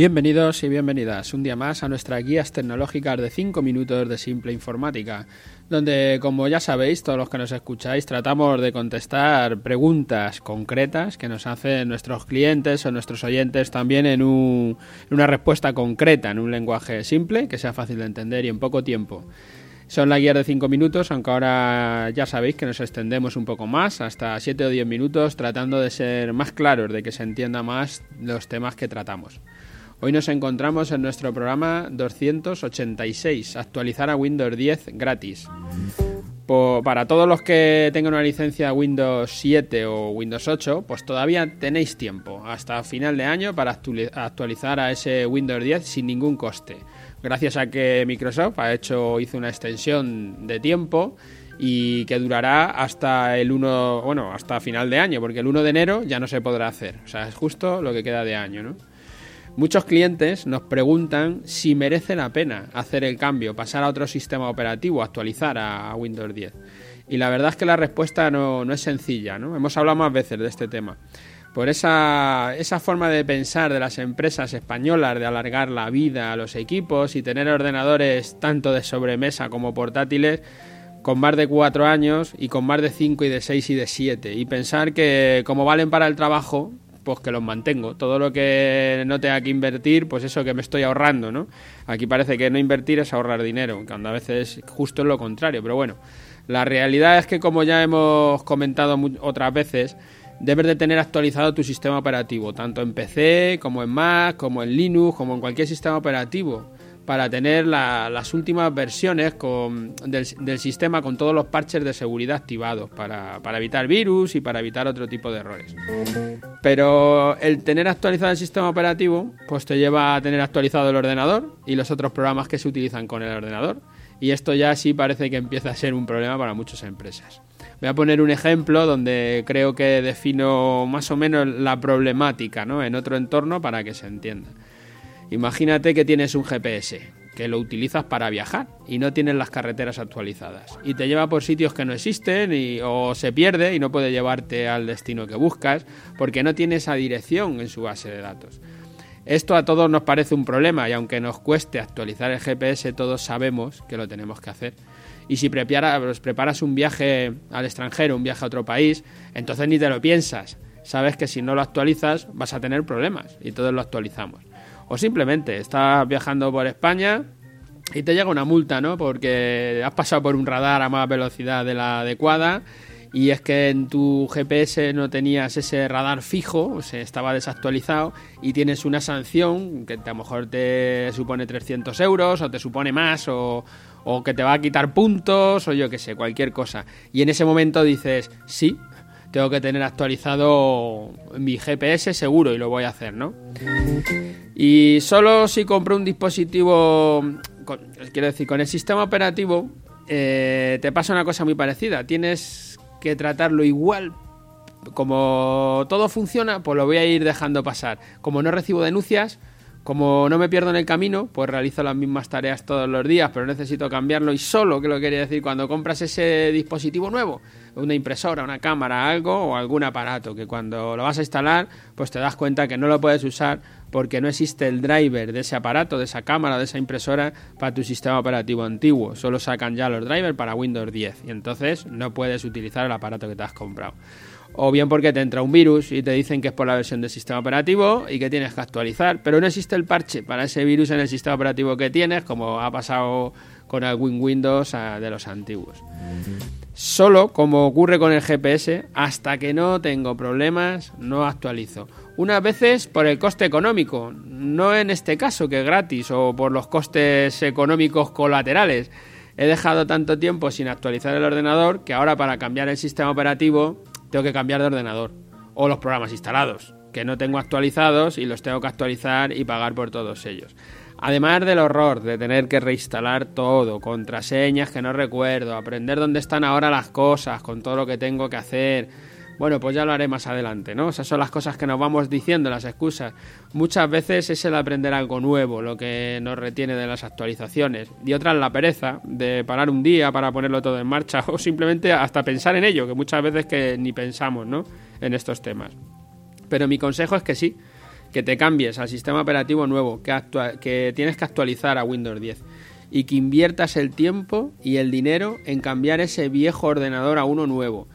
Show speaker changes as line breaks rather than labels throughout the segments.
Bienvenidos y bienvenidas un día más a nuestras guías tecnológicas de 5 minutos de simple informática, donde, como ya sabéis, todos los que nos escucháis, tratamos de contestar preguntas concretas que nos hacen nuestros clientes o nuestros oyentes también en, una respuesta concreta, en un lenguaje simple, que sea fácil de entender y en poco tiempo. Son la guía de 5 minutos, aunque ahora ya sabéis que nos extendemos un poco más, hasta 7 o 10 minutos, tratando de ser más claros, de que se entienda más los temas que tratamos. Hoy nos encontramos en nuestro programa 286, actualizar a Windows 10 gratis. para todos los que tengan una licencia Windows 7 o Windows 8, pues todavía tenéis tiempo hasta final de año para actualizar a ese Windows 10 sin ningún coste gracias a que Microsoft ha hecho, hizo una extensión de tiempo y que durará hasta el 1, bueno, hasta final de año, porque el 1 de enero ya no se podrá hacer. O sea, es justo lo que queda de año, ¿no? Muchos clientes nos preguntan si merece la pena hacer el cambio, pasar a otro sistema operativo, actualizar a Windows 10. Y la verdad es que la respuesta no, es sencilla, ¿no? Hemos hablado más veces de este tema por esa, esa forma de pensar de las empresas españolas de alargar la vida a los equipos y tener ordenadores tanto de sobremesa como portátiles con más de cuatro años y con más de cinco y de seis y de siete y pensar que como valen para el trabajo pues que los mantengo. Todo lo que no tenga que invertir pues eso que me estoy ahorrando no aquí parece que no invertir es ahorrar dinero cuando a veces justo es lo contrario pero bueno. La realidad es que como ya hemos comentado otras veces debes de tener actualizado tu sistema operativo, tanto en PC como en Mac, como en Linux, como en cualquier sistema operativo, para tener las últimas versiones del, sistema con todos los parches de seguridad activados, para, evitar virus y para evitar otro tipo de errores. Pero el tener actualizado el sistema operativo, pues te lleva a tener actualizado el ordenador y los otros programas que se utilizan con el ordenador. Y esto ya sí parece que empieza a ser un problema para muchas empresas. Voy a poner un ejemplo donde creo que defino más o menos la problemática ¿no? en otro entorno para que se entienda. Imagínate que tienes un GPS que lo utilizas para viajar y no tienes las carreteras actualizadas y te lleva por sitios que no existen y, o se pierde y no puede llevarte al destino que buscas porque no tiene esa dirección en su base de datos. Esto a todos nos parece un problema y aunque nos cueste actualizar el GPS, todos sabemos que lo tenemos que hacer. Y si preparas, preparas un viaje al extranjero, un viaje a otro país, entonces ni te lo piensas. Sabes que si no lo actualizas vas a tener problemas y todos lo actualizamos. O simplemente estás viajando por España y te llega una multa, ¿no? Porque has pasado por un radar a más velocidad de la adecuada y es que en tu GPS no tenías ese radar fijo, o sea, estaba desactualizado y tienes una sanción que a lo mejor te supone 300 euros o te supone más o, o que te va a quitar puntos o yo qué sé, cualquier cosa. Y en ese momento dices, sí, tengo que tener actualizado mi GPS seguro y lo voy a hacer, ¿no? Y solo si compro un dispositivo, quiero decir, con el sistema operativo, eh, te pasa una cosa muy parecida. Tienes que tratarlo igual. Como todo funciona, pues lo voy a ir dejando pasar. Como no recibo denuncias, como no me pierdo en el camino, pues realizo las mismas tareas todos los días, pero necesito cambiarlo y solo, que lo quería decir, cuando compras ese dispositivo nuevo, una impresora, una cámara, algo o algún aparato, que cuando lo vas a instalar, pues te das cuenta que no lo puedes usar porque no existe el driver de ese aparato, de esa cámara, de esa impresora para tu sistema operativo antiguo. Solo sacan ya los drivers para Windows 10 y entonces no puedes utilizar el aparato que te has comprado o bien porque te entra un virus y te dicen que es por la versión del sistema operativo y que tienes que actualizar, pero no existe el parche para ese virus en el sistema operativo que tienes, como ha pasado con el Windows ah, de los antiguos. Solo, como ocurre con el GPS, hasta que no tengo problemas, no actualizo. Unas veces por el coste económico, no en este caso que es gratis, o por los costes económicos colaterales. He dejado tanto tiempo sin actualizar el ordenador que ahora para cambiar el sistema operativo tengo que cambiar de ordenador. O los programas instalados, que no tengo actualizados y los tengo que actualizar y pagar por todos ellos. Además del horror de tener que reinstalar todo, contraseñas que no recuerdo, aprender dónde están ahora las cosas, con todo lo que tengo que hacer, bueno, pues ya lo haré más adelante, ¿no? Esas son las cosas que nos vamos diciendo, las excusas. Muchas veces es el aprender algo nuevo lo que nos retiene de las actualizaciones. Y otras la pereza de parar un día para ponerlo todo en marcha o simplemente hasta pensar en ello, que muchas veces que ni pensamos, ¿no? En estos temas. Pero mi consejo es que sí, que te cambies al sistema operativo nuevo, que, que tienes que actualizar a Windows 10 y que inviertas el tiempo y el dinero en cambiar ese viejo ordenador a uno nuevo.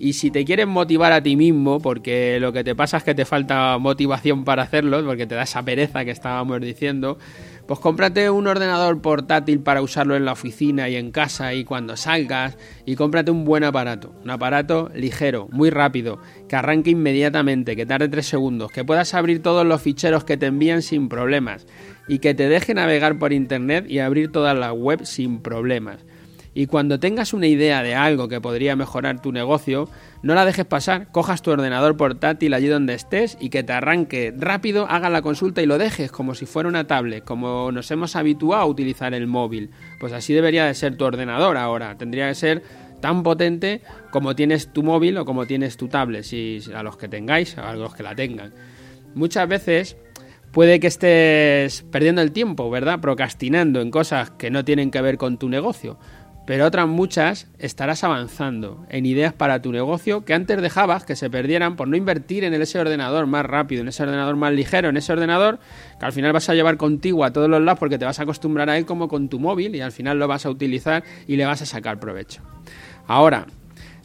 Y si te quieres motivar a ti mismo, porque lo que te pasa es que te falta motivación para hacerlo, porque te da esa pereza que estábamos diciendo, pues cómprate un ordenador portátil para usarlo en la oficina y en casa y cuando salgas y cómprate un buen aparato, un aparato ligero, muy rápido, que arranque inmediatamente, que tarde 3 segundos, que puedas abrir todos los ficheros que te envían sin problemas y que te deje navegar por internet y abrir toda la web sin problemas. Y cuando tengas una idea de algo que podría mejorar tu negocio, no la dejes pasar, cojas tu ordenador portátil allí donde estés y que te arranque rápido, haga la consulta y lo dejes como si fuera una tablet, como nos hemos habituado a utilizar el móvil. Pues así debería de ser tu ordenador ahora, tendría que ser tan potente como tienes tu móvil o como tienes tu tablet, si a los que tengáis, a los que la tengan. Muchas veces puede que estés perdiendo el tiempo, ¿verdad? Procrastinando en cosas que no tienen que ver con tu negocio pero otras muchas estarás avanzando en ideas para tu negocio que antes dejabas que se perdieran por no invertir en ese ordenador más rápido, en ese ordenador más ligero, en ese ordenador que al final vas a llevar contigo a todos los lados porque te vas a acostumbrar a él como con tu móvil y al final lo vas a utilizar y le vas a sacar provecho. Ahora,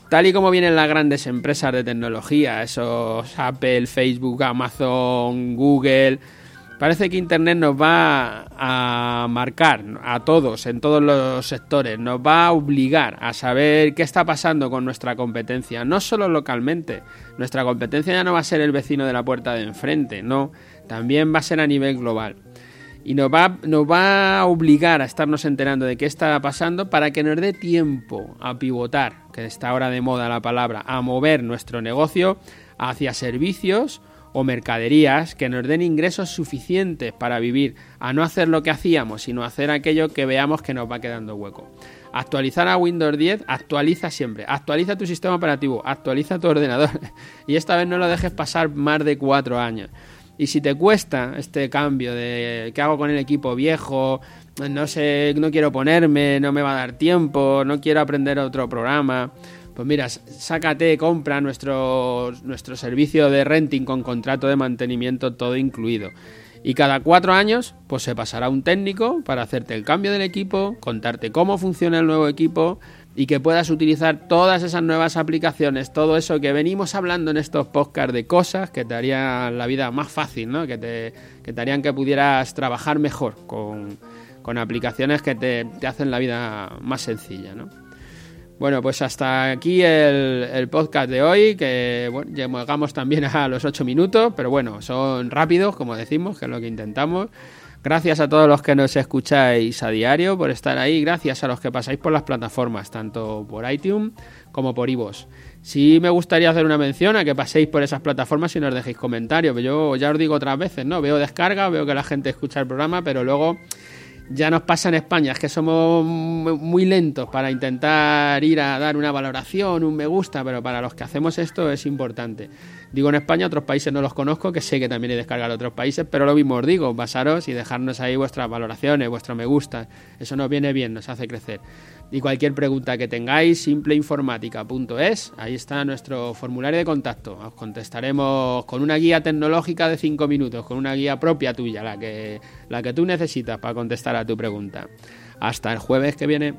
tal y como vienen las grandes empresas de tecnología, esos Apple, Facebook, Amazon, Google, Parece que Internet nos va a marcar a todos, en todos los sectores, nos va a obligar a saber qué está pasando con nuestra competencia, no solo localmente, nuestra competencia ya no va a ser el vecino de la puerta de enfrente, no, también va a ser a nivel global. Y nos va, nos va a obligar a estarnos enterando de qué está pasando para que nos dé tiempo a pivotar, que está ahora de moda la palabra, a mover nuestro negocio hacia servicios o mercaderías que nos den ingresos suficientes para vivir, a no hacer lo que hacíamos, sino hacer aquello que veamos que nos va quedando hueco. Actualizar a Windows 10, actualiza siempre, actualiza tu sistema operativo, actualiza tu ordenador y esta vez no lo dejes pasar más de cuatro años. Y si te cuesta este cambio de qué hago con el equipo viejo, no sé, no quiero ponerme, no me va a dar tiempo, no quiero aprender otro programa, pues mira, sácate, compra nuestro, nuestro servicio de renting con contrato de mantenimiento todo incluido. Y cada cuatro años, pues se pasará un técnico para hacerte el cambio del equipo, contarte cómo funciona el nuevo equipo y que puedas utilizar todas esas nuevas aplicaciones, todo eso que venimos hablando en estos podcasts de cosas que te harían la vida más fácil, ¿no? Que te, que te harían que pudieras trabajar mejor con, con aplicaciones que te, te hacen la vida más sencilla, ¿no? Bueno, pues hasta aquí el, podcast de hoy, que bueno, llegamos también a los 8 minutos, pero bueno, son rápidos, como decimos, que es lo que intentamos. Gracias a todos los que nos escucháis a diario por estar ahí, gracias a los que pasáis por las plataformas, tanto por iTunes como por iVoox. Sí me gustaría hacer una mención a que paséis por esas plataformas y nos dejéis comentarios. Yo ya os digo otras veces, ¿no? Veo descarga, veo que la gente escucha el programa, pero luego ya nos pasa en España, es que somos muy lentos para intentar ir a dar una valoración, un me gusta, pero para los que hacemos esto es importante. Digo en España, otros países no los conozco, que sé que también hay descargar otros países, pero lo mismo os digo, basaros y dejarnos ahí vuestras valoraciones, vuestro me gusta. Eso nos viene bien, nos hace crecer. Y cualquier pregunta que tengáis, simpleinformática.es, ahí está nuestro formulario de contacto. Os contestaremos con una guía tecnológica de 5 minutos, con una guía propia tuya, la que, la que tú necesitas para contestar a tu pregunta. Hasta el jueves que viene.